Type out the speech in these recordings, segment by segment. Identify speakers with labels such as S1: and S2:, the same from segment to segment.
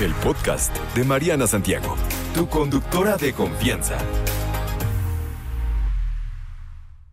S1: el podcast de Mariana Santiago, tu conductora de confianza.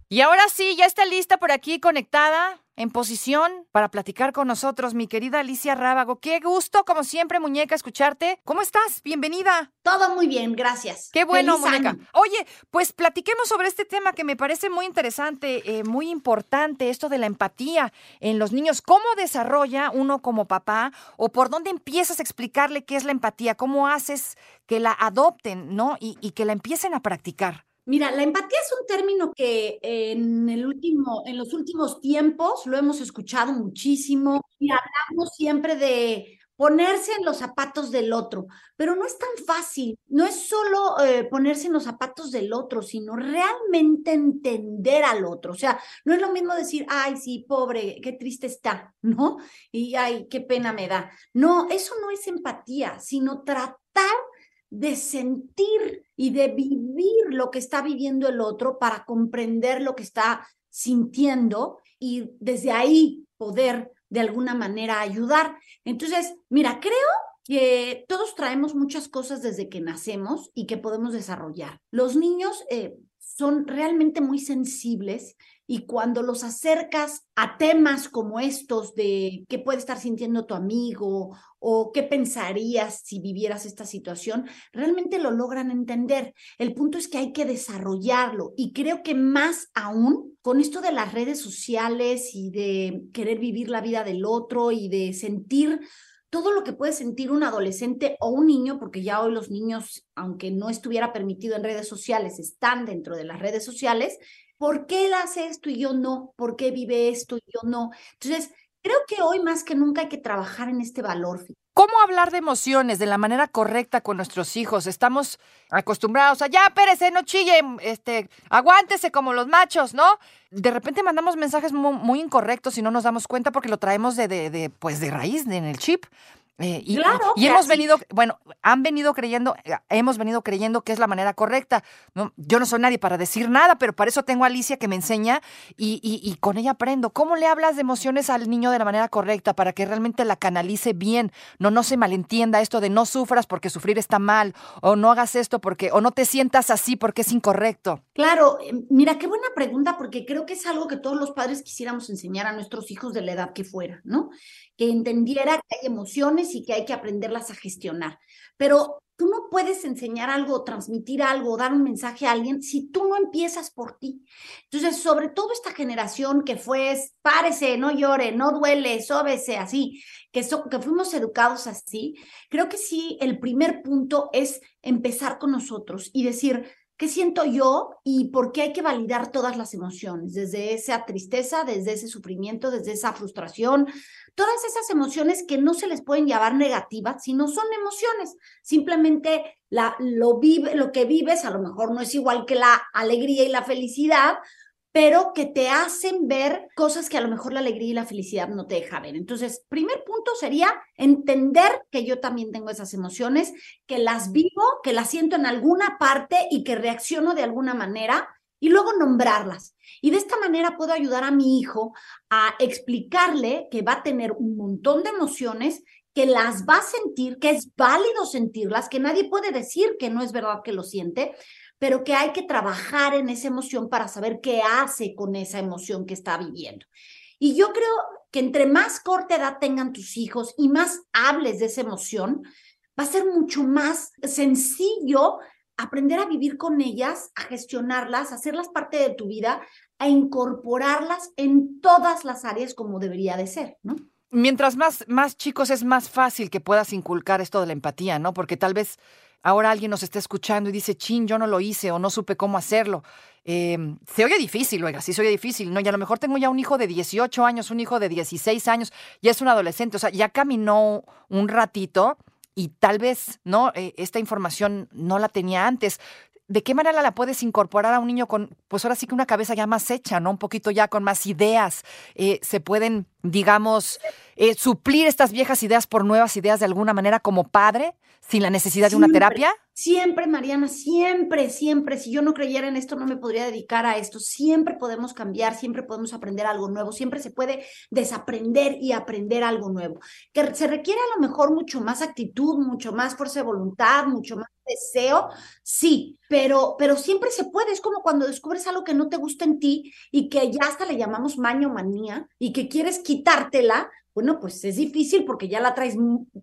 S2: Y ahora sí, ya está lista por aquí conectada en posición para platicar con nosotros, mi querida Alicia Rábago. Qué gusto, como siempre, muñeca, escucharte. ¿Cómo estás? Bienvenida.
S3: Todo muy bien, gracias.
S2: Qué bueno,
S3: Feliz
S2: muñeca.
S3: año.
S2: Oye, pues platiquemos sobre este tema que me parece muy interesante, eh, muy importante, esto de la empatía en los niños. ¿Cómo desarrolla uno como papá o por dónde empiezas a explicarle qué es la empatía? ¿Cómo haces que la adopten, no? Y, y que la empiecen a practicar.
S3: Mira, la empatía es un término que en el último, en los últimos tiempos lo hemos escuchado muchísimo y hablamos siempre de ponerse en los zapatos del otro, pero no es tan fácil. No es solo eh, ponerse en los zapatos del otro, sino realmente entender al otro. O sea, no es lo mismo decir, ay, sí, pobre, qué triste está, ¿no? Y ay, qué pena me da. No, eso no es empatía, sino tratar de sentir y de vivir lo que está viviendo el otro para comprender lo que está sintiendo y desde ahí poder de alguna manera ayudar. Entonces, mira, creo que todos traemos muchas cosas desde que nacemos y que podemos desarrollar. Los niños eh, son realmente muy sensibles y cuando los acercas a temas como estos de qué puede estar sintiendo tu amigo o qué pensarías si vivieras esta situación, realmente lo logran entender. El punto es que hay que desarrollarlo y creo que más aún con esto de las redes sociales y de querer vivir la vida del otro y de sentir todo lo que puede sentir un adolescente o un niño, porque ya hoy los niños, aunque no estuviera permitido en redes sociales, están dentro de las redes sociales, ¿por qué él hace esto y yo no? ¿Por qué vive esto y yo no? Entonces, creo que hoy más que nunca hay que trabajar en este valor.
S2: ¿Cómo hablar de emociones de la manera correcta con nuestros hijos? Estamos acostumbrados a, ya, espérese, no chille, este, aguántese como los machos, ¿no? De repente mandamos mensajes muy, muy incorrectos y no nos damos cuenta porque lo traemos de, de, de pues, de raíz, de, en el chip. Eh, y,
S3: Claro,
S2: y
S3: que
S2: hemos
S3: así-
S2: venido, bueno, han venido creyendo, eh, hemos venido creyendo que es la manera correcta. ¿no? Yo no soy nadie para decir nada, pero para eso tengo a Alicia que me enseña y, y- y con ella aprendo. ¿Cómo le hablas de emociones al niño de la manera correcta para que realmente la canalice bien? No, no se malentienda esto de no sufras porque sufrir está mal, o no hagas esto porque, o no te sientas así porque es incorrecto.
S3: Claro, eh, mira, qué buena pregunta, porque creo que es algo que todos los padres quisiéramos enseñar a nuestros hijos de la edad que fuera, ¿no? Que entendiera que hay emociones y que hay que aprenderlas a gestionar. Pero tú no puedes enseñar algo, transmitir algo, dar un mensaje a alguien si tú no empiezas por ti. Entonces, sobre todo esta generación que fue, párese, no llore, no duele, sóbese, así, que, so- que fuimos educados así, creo que sí, el primer punto es empezar con nosotros y decir, ¿Qué siento yo y por qué hay que validar todas las emociones? Desde esa tristeza, desde ese sufrimiento, desde esa frustración, todas esas emociones que no se les pueden llamar negativas, sino son emociones. Simplemente lo, lo que vives a lo mejor no es igual que la alegría y la felicidad, pero que te hacen ver cosas que a lo mejor la alegría y la felicidad no te deja ver. Entonces, primer punto sería entender que yo también tengo esas emociones, que las vivo, que las siento en alguna parte y que reacciono de alguna manera y luego nombrarlas. Y de esta manera puedo ayudar a mi hijo a explicarle que va a tener un montón de emociones que las va a sentir, que es válido sentirlas, que nadie puede decir que no es verdad que lo siente, pero que hay que trabajar en esa emoción para saber qué hace con esa emoción que está viviendo. Y yo creo que entre más corta edad tengan tus hijos y más hables de esa emoción, va a ser mucho más sencillo aprender a vivir con ellas, a gestionarlas, a hacerlas parte de tu vida, a incorporarlas en todas las áreas como debería de ser, ¿no?
S2: Mientras más, más chicos es más fácil que puedas inculcar esto de la empatía, ¿no? Porque tal vez ahora alguien nos está escuchando y dice, chin, yo no lo hice o no supe cómo hacerlo. Eh, se oye difícil, oiga, sí se oye difícil, ¿no? Y a lo mejor tengo ya un hijo de 18 años, un hijo de 16 años, ya es un adolescente, o sea, ya caminó un ratito y tal vez, ¿no? Eh, esta información no la tenía antes. ¿De qué manera la puedes incorporar a un niño con, pues ahora sí que una cabeza ya más hecha, ¿no? Un poquito ya con más ideas. Eh, se pueden digamos, eh, suplir estas viejas ideas por nuevas ideas de alguna manera como padre, sin la necesidad de una terapia?
S3: Siempre, Mariana, siempre, siempre. Si yo no creyera en esto, no me podría dedicar a esto. Siempre podemos cambiar, siempre podemos aprender algo nuevo, siempre se puede desaprender y aprender algo nuevo. Que se requiere a lo mejor mucho más actitud, mucho más fuerza de voluntad, mucho más deseo, sí, pero, pero siempre se puede. Es como cuando descubres algo que no te gusta en ti y que ya hasta le llamamos maño manía y que quieres quitártela, bueno, pues es difícil porque ya la traes,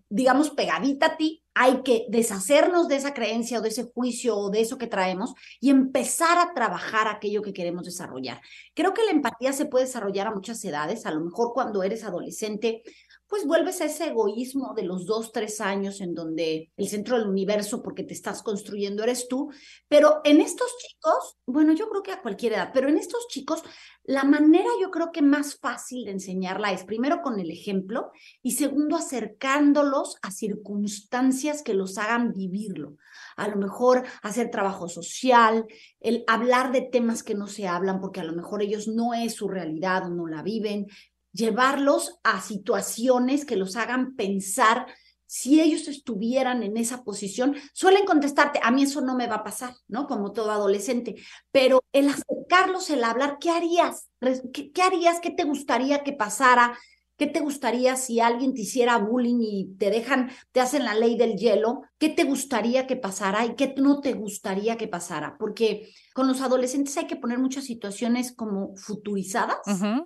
S3: digamos, pegadita a ti. Hay que deshacernos de esa creencia o de ese juicio o de eso que traemos y empezar a trabajar aquello que queremos desarrollar. Creo que la empatía se puede desarrollar a muchas edades. A lo mejor cuando eres adolescente pues vuelves a ese egoísmo de los dos, tres años en donde el centro del universo, porque te estás construyendo, eres tú. Pero en estos chicos, bueno, yo creo que a cualquier edad, pero en estos chicos, la manera yo creo que más fácil de enseñarla es primero con el ejemplo y segundo acercándolos a circunstancias que los hagan vivirlo. A lo mejor hacer trabajo social, el hablar de temas que no se hablan porque a lo mejor ellos no es su realidad o no la viven, llevarlos a situaciones que los hagan pensar si ellos estuvieran en esa posición, suelen contestarte, a mí eso no me va a pasar, ¿no? Como todo adolescente, pero el acercarlos, el hablar, ¿qué harías? ¿Qué, qué harías? ¿Qué te gustaría que pasara? ¿Qué te gustaría si alguien te hiciera bullying y te dejan, te hacen la ley del hielo? ¿Qué te gustaría que pasara y qué no te gustaría que pasara? Porque con los adolescentes hay que poner muchas situaciones como futurizadas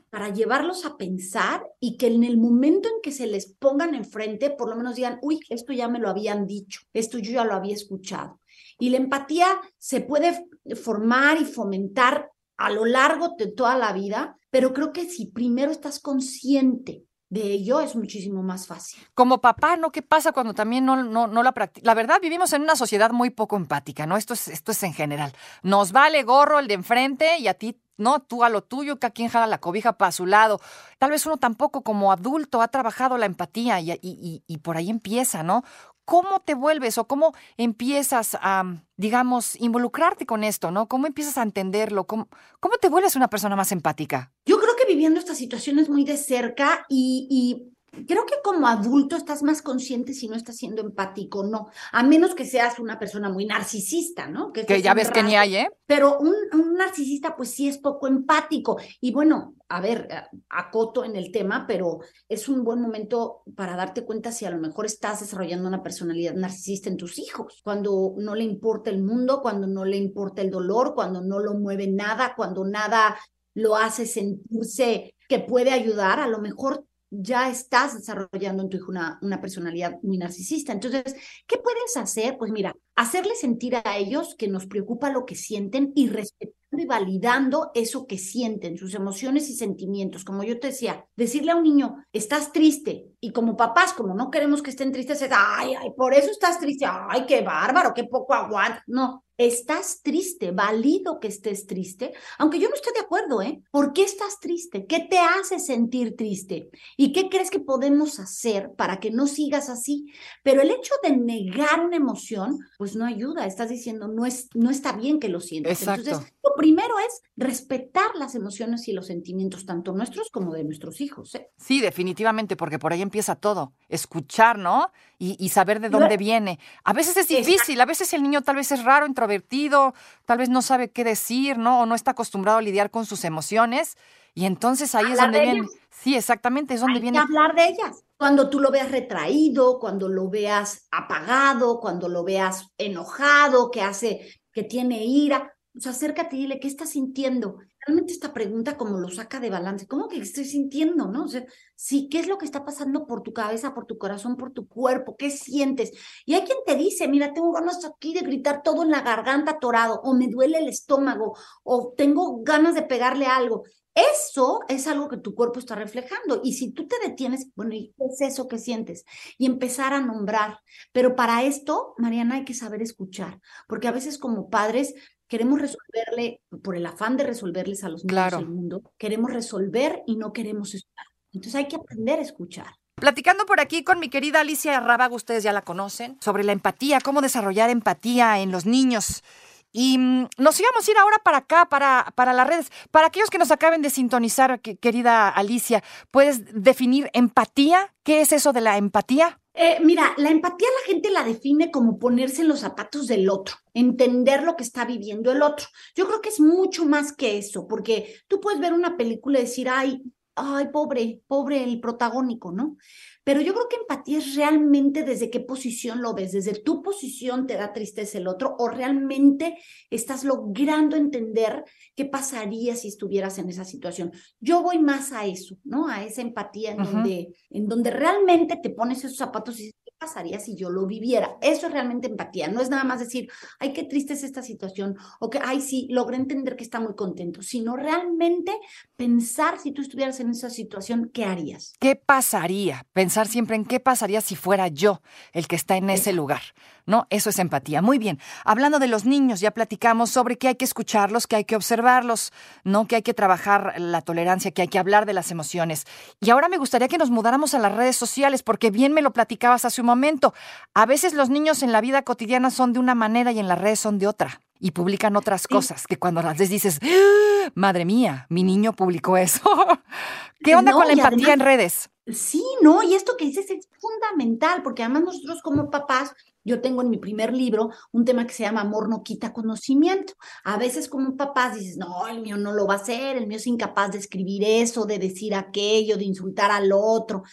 S3: para llevarlos a pensar y que en el momento en que se les pongan enfrente, por lo menos digan, uy, esto ya me lo habían dicho, esto yo ya lo había escuchado. Y la empatía se puede formar y fomentar a lo largo de toda la vida, pero creo que si primero estás consciente de ello es muchísimo más fácil.
S2: Como papá, ¿no? ¿Qué pasa cuando también no, no, no la practica? La verdad, vivimos en una sociedad muy poco empática, ¿no? Esto es, esto es en general. Nos vale gorro el de enfrente y a ti, no, tú a lo tuyo, que a quien jala la cobija para su lado. Tal vez uno tampoco como adulto ha trabajado la empatía y, y, y por ahí empieza, ¿no? ¿Cómo te vuelves o cómo empiezas a, digamos, involucrarte con esto, ¿no? ¿Cómo empiezas a entenderlo? ¿Cómo, cómo te vuelves una persona más empática?
S3: Yo viviendo estas situaciones muy de cerca y, y creo que como adulto estás más consciente si no estás siendo empático no, a menos que seas una persona muy narcisista, ¿no?
S2: Que, que ya ves que ni hay, ¿eh?
S3: Pero un, un, narcisista pues sí es poco empático. Y bueno, a ver, acoto en el tema, pero es un buen momento para darte cuenta si a lo mejor estás desarrollando una personalidad narcisista en tus hijos, cuando no le importa el mundo, cuando no le importa el dolor, cuando no lo mueve nada, cuando nada lo hace sentirse que puede ayudar, a lo mejor ya estás desarrollando en tu hijo una, una, personalidad muy narcisista. Entonces, ¿qué puedes hacer? Pues mira, hacerle sentir a ellos que nos preocupa lo que sienten y respetando y validando eso que sienten, sus emociones y sentimientos. Como yo te decía, decirle a un niño, estás triste, y como papás, como no queremos que estén tristes, es, ay, ay, por eso estás triste, ay, qué bárbaro, qué poco aguanta. No, estás triste, válido que estés triste, aunque yo no esté de acuerdo, ¿eh? ¿Por qué estás triste? ¿Qué te hace sentir triste? ¿Y qué crees que podemos hacer para que no sigas así? Pero el hecho de negar una emoción, pues no ayuda, estás diciendo, no, es, no está bien que lo sientas.
S2: Exacto.
S3: Entonces, lo primero es respetar las emociones y los sentimientos, tanto nuestros como de nuestros hijos. ¿eh?
S2: Sí, definitivamente, porque por ahí empieza todo, escuchar, ¿no? Y, y saber de dónde viene. A veces es difícil, Exacto. a veces el niño tal vez es raro, introvertido, tal vez no sabe qué decir, ¿no? O no está acostumbrado a lidiar con sus emociones. Y entonces ahí
S3: hablar
S2: es donde
S3: de
S2: viene. Sí, exactamente, es donde
S3: Hay
S2: viene.
S3: que hablar de ellas. Cuando tú lo veas retraído, cuando lo veas apagado, cuando lo veas enojado, que hace, que tiene ira, pues acércate y dile, ¿qué estás sintiendo? Realmente esta pregunta como lo saca de balance, ¿cómo que estoy sintiendo, no? O sea, sí, ¿qué es lo que está pasando por tu cabeza, por tu corazón, por tu cuerpo? ¿Qué sientes? Y hay quien te dice, mira, tengo ganas aquí de gritar todo en la garganta atorado, o me duele el estómago, o tengo ganas de pegarle algo. Eso es algo que tu cuerpo está reflejando. Y si tú te detienes, bueno, ¿y qué es eso que sientes? Y empezar a nombrar. Pero para esto, Mariana, hay que saber escuchar, porque a veces como padres queremos resolverle, por el afán de resolverles a los niños
S2: Claro.
S3: el mundo, queremos resolver y no queremos escuchar. Entonces hay que aprender a escuchar.
S2: Platicando por aquí con mi querida Alicia Rábago, ustedes ya la conocen, sobre la empatía, cómo desarrollar empatía en los niños. Y mm, nos íbamos a ir ahora para acá, para, para las redes. Para aquellos que nos acaben de sintonizar, querida Alicia, ¿puedes definir empatía? ¿Qué es eso de la empatía?
S3: Eh, mira, la empatía la gente la define como ponerse en los zapatos del otro, entender lo que está viviendo el otro. Yo creo que es mucho más que eso, porque tú puedes ver una película y decir, ay, ay, pobre, pobre el protagónico, ¿no? Pero yo creo que empatía es realmente desde qué posición lo ves, desde tu posición te da tristeza el otro o realmente estás logrando entender qué pasaría si estuvieras en esa situación. Yo voy más a eso, ¿no? A esa empatía en, donde, en donde realmente te pones esos zapatos y dices, ¿qué pasaría si yo lo viviera? Eso es realmente empatía, no es nada más decir, ay, qué triste es esta situación o que, ay, sí, logré entender que está muy contento, sino realmente pensar si tú estuvieras en esa situación, ¿qué harías?
S2: ¿Qué pasaría? Pensar siempre en qué pasaría si fuera yo el que está en ese lugar. ¿No? Eso es empatía. Muy bien. Hablando de los niños, ya platicamos sobre que hay que escucharlos, que hay que observarlos, ¿no? Que hay que trabajar la tolerancia, que hay que hablar de las emociones. Y ahora me gustaría que nos mudáramos a las redes sociales, porque bien me lo platicabas hace un momento. A veces los niños en la vida cotidiana son de una manera y en las redes son de otra y publican otras cosas que cuando las ves dices, ¡Ah! madre mía, mi niño publicó eso. ¿Qué onda con la empatía en redes?
S3: Sí, no, y esto que dices es fundamental, porque además nosotros como papás, yo tengo en mi primer libro un tema que se llama Amor no quita conocimiento. A veces como papás dices, no, el mío no lo va a hacer, el mío es incapaz de escribir eso, de decir aquello, de insultar al otro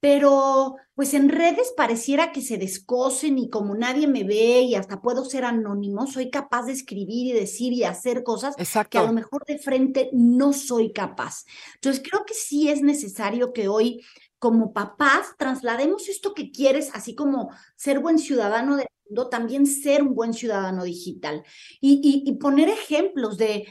S3: pero pues en redes pareciera que se descosen y como nadie me ve y hasta puedo ser anónimo, soy capaz de escribir y decir y hacer cosas que a lo mejor de frente no soy capaz. Entonces creo que sí es necesario que hoy como papás traslademos esto que quieres, así como ser buen ciudadano del mundo, también ser un buen ciudadano digital y, poner ejemplos de,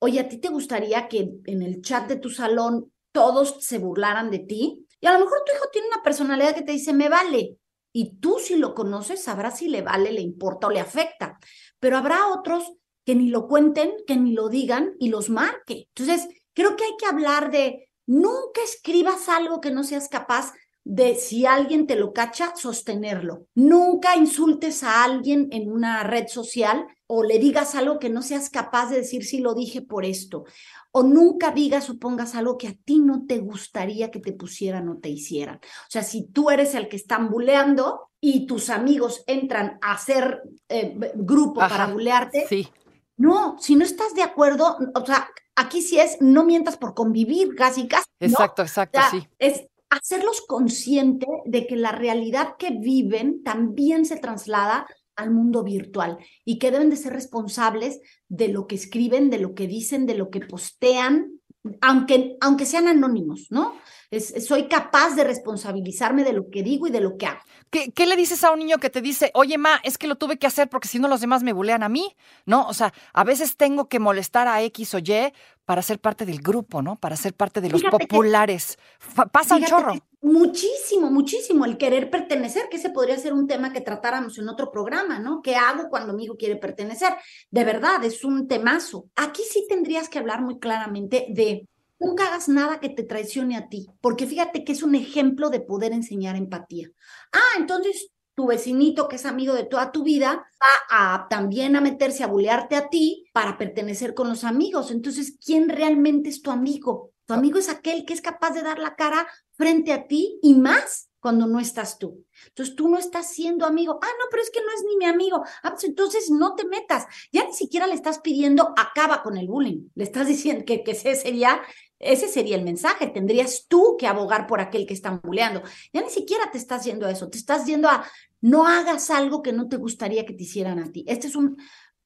S3: oye, ¿a ti te gustaría que en el chat de tu salón todos se burlaran de ti? Y a lo mejor tu hijo tiene una personalidad que te dice, me vale. Y tú si lo conoces sabrás si le vale, le importa o le afecta. Pero habrá otros que ni lo cuenten, que ni lo digan y los marque. Entonces, creo que hay que hablar de, nunca escribas algo que no seas capaz de, si alguien te lo cacha, sostenerlo. Nunca insultes a alguien en una red social o le digas algo que no seas capaz de decir si lo dije por esto o nunca digas o pongas algo que a ti no te gustaría que te pusieran o te hicieran. O sea, si tú eres el que están buleando y tus amigos entran a hacer eh, grupo para bulearte,
S2: sí.
S3: no, si no estás de acuerdo, o sea, aquí sí es no mientas por convivir, casi casi.
S2: Exacto, exacto, sí.
S3: Es hacerlos conscientes de que la realidad que viven también se traslada al mundo virtual y que deben de ser responsables de lo que escriben, de lo que dicen, de lo que postean, aunque, aunque sean anónimos, ¿no? Soy capaz de responsabilizarme de lo que digo y de lo que hago.
S2: ¿Qué, ¿Qué, le dices a un niño que te dice, oye, ma, es que lo tuve que hacer porque si no los demás me bulean a mí? ¿No? O sea, a veces tengo que molestar a X o Y para ser parte del grupo, ¿no? Para ser parte de los populares. Pasa un chorro.
S3: Muchísimo, muchísimo el querer pertenecer, que ese podría ser un tema que tratáramos en otro programa, ¿no? ¿Qué hago cuando mi hijo quiere pertenecer? De verdad, es un temazo. Aquí sí tendrías que hablar muy claramente de nunca hagas nada que te traicione a ti, porque fíjate que es un ejemplo de poder enseñar empatía. Ah, entonces tu vecinito que es amigo de toda tu vida va a también a meterse a bulearte a ti para pertenecer con los amigos. Entonces, ¿quién realmente es tu amigo? Tu amigo es aquel que es capaz de dar la cara frente a ti y más cuando no estás tú. Entonces tú no estás siendo amigo. Ah, no, pero es que no es ni mi amigo. Ah, pues entonces no te metas. Ya ni siquiera le estás pidiendo acaba con el bullying. Le estás diciendo que, que ese sería ese sería el mensaje. Tendrías tú que abogar por aquel que están bulleando. Ya ni siquiera te estás yendo a eso. Te estás yendo a no hagas algo que no te gustaría que te hicieran a ti. Este es un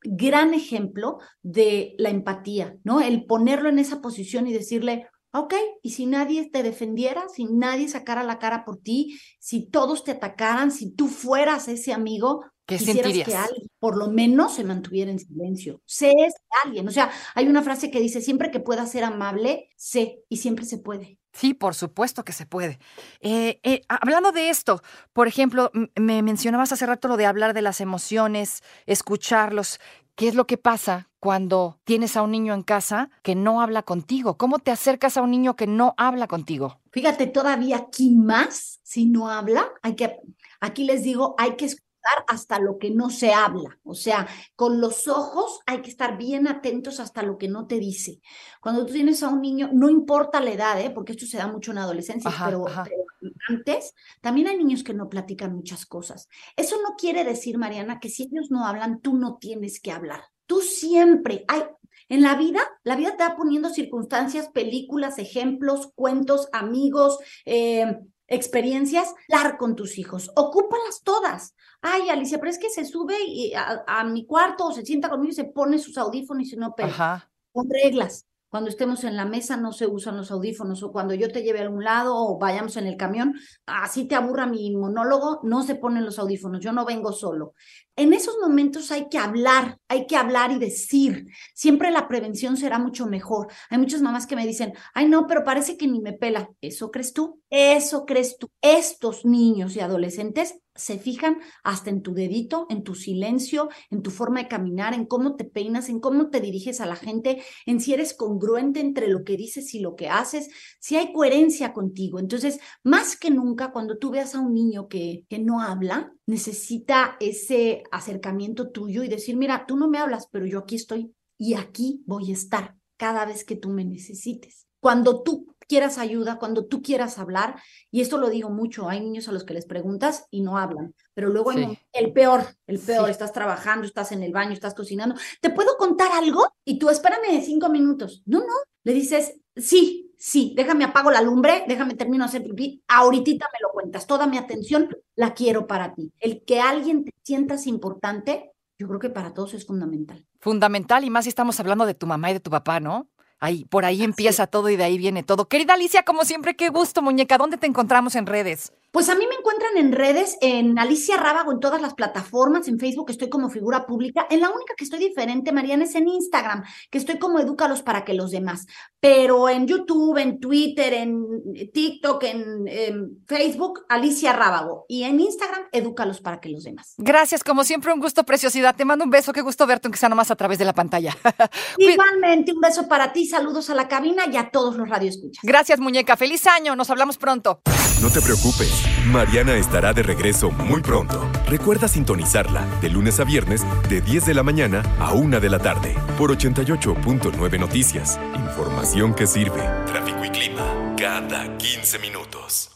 S3: gran ejemplo de la empatía, ¿no? El ponerlo en esa posición y decirle, ok, y si nadie te defendiera, si nadie sacara la cara por ti, si todos te atacaran, si tú fueras ese amigo,
S2: ¿Qué quisieras
S3: que alguien por lo menos se mantuviera en silencio. Sé es alguien. O sea, hay una frase que dice, siempre que pueda ser amable, sé, y siempre se puede.
S2: Sí, por supuesto que se puede. Eh, eh, hablando de esto, por ejemplo, me mencionabas hace rato lo de hablar de las emociones, escucharlos. ¿Qué es lo que pasa cuando tienes a un niño en casa que no habla contigo? ¿Cómo te acercas a un niño que no habla contigo?
S3: Fíjate, todavía aquí más, si no habla, hay que, aquí les digo, hay que escuchar hasta lo que no se habla. O sea, con los ojos hay que estar bien atentos hasta lo que no te dice. Cuando tú tienes a un niño, no importa la edad, ¿eh? porque esto se da mucho en adolescencia, pero, pero, antes también hay niños que no platican muchas cosas. Eso no quiere decir, Mariana, que si ellos no hablan, tú no tienes que hablar. Tú siempre, hay, en la vida, la vida te va poniendo circunstancias, películas, ejemplos, cuentos, amigos, eh, experiencias, hablar con tus hijos. Ocúpalas todas. Ay, Alicia, pero es que se sube a, mi cuarto o se sienta conmigo y se pone sus audífonos y no pega. Con reglas cuando estemos en la mesa no se usan los audífonos o cuando yo te lleve a algún lado o vayamos en el camión, así te aburra mi monólogo, no se ponen los audífonos, yo no vengo solo. En esos momentos hay que hablar, hay que hablar y decir. Siempre la prevención será mucho mejor. Hay muchas mamás que me dicen, ay no, pero parece que ni me pela. ¿Eso crees tú? Eso crees tú. Estos niños y adolescentes se fijan hasta en tu dedito, en tu silencio, en tu forma de caminar, en cómo te peinas, en cómo te diriges a la gente, en si eres congruente entre lo que dices y lo que haces, si hay coherencia contigo. Entonces, más que nunca, cuando tú veas a un niño que, que no habla, necesita ese acercamiento tuyo y decir, mira, tú no me hablas, pero yo aquí estoy y aquí voy a estar cada vez que tú me necesites. Cuando tú quieras ayuda, cuando tú quieras hablar, y esto lo digo mucho, hay niños a los que les preguntas y no hablan, pero luego hay el peor, el peor, estás trabajando, estás en el baño, estás cocinando, ¿te puedo contar algo? Y tú espérame de cinco minutos. No, no, le dices, sí, sí, déjame apago la lumbre, déjame termino de hacer pipí, ahorita me lo cuentas, toda mi atención la quiero para ti. El que alguien te sientas importante, yo creo que para todos es fundamental.
S2: Fundamental, y más si estamos hablando de tu mamá y de tu papá, ¿no? Ahí, por ahí empieza todo y de ahí viene todo. Querida Alicia, como siempre, qué gusto, muñeca. ¿Dónde te encontramos en redes?
S3: Pues a mí me encuentran en redes, en Alicia Rábago, en todas las plataformas, en Facebook estoy como figura pública. En la única que estoy diferente, Mariana, es en Instagram, que estoy como Edúcalos para que los demás. Pero en YouTube, en Twitter, en TikTok, en, Facebook, Alicia Rábago. Y en Instagram, Edúcalos para que los demás.
S2: Gracias, como siempre, un gusto, preciosidad. Te mando un beso, qué gusto verte, aunque sea nomás a través de la pantalla.
S3: Igualmente, un beso para ti, saludos a la cabina y a todos los radioescuchas.
S2: Gracias, muñeca. Feliz año, nos hablamos pronto.
S1: No te preocupes. Mariana estará de regreso muy pronto. Recuerda sintonizarla de lunes a viernes de 10 de la mañana a 1 de la tarde por 88.9 Noticias. Información que sirve. Tráfico y clima cada 15 minutos.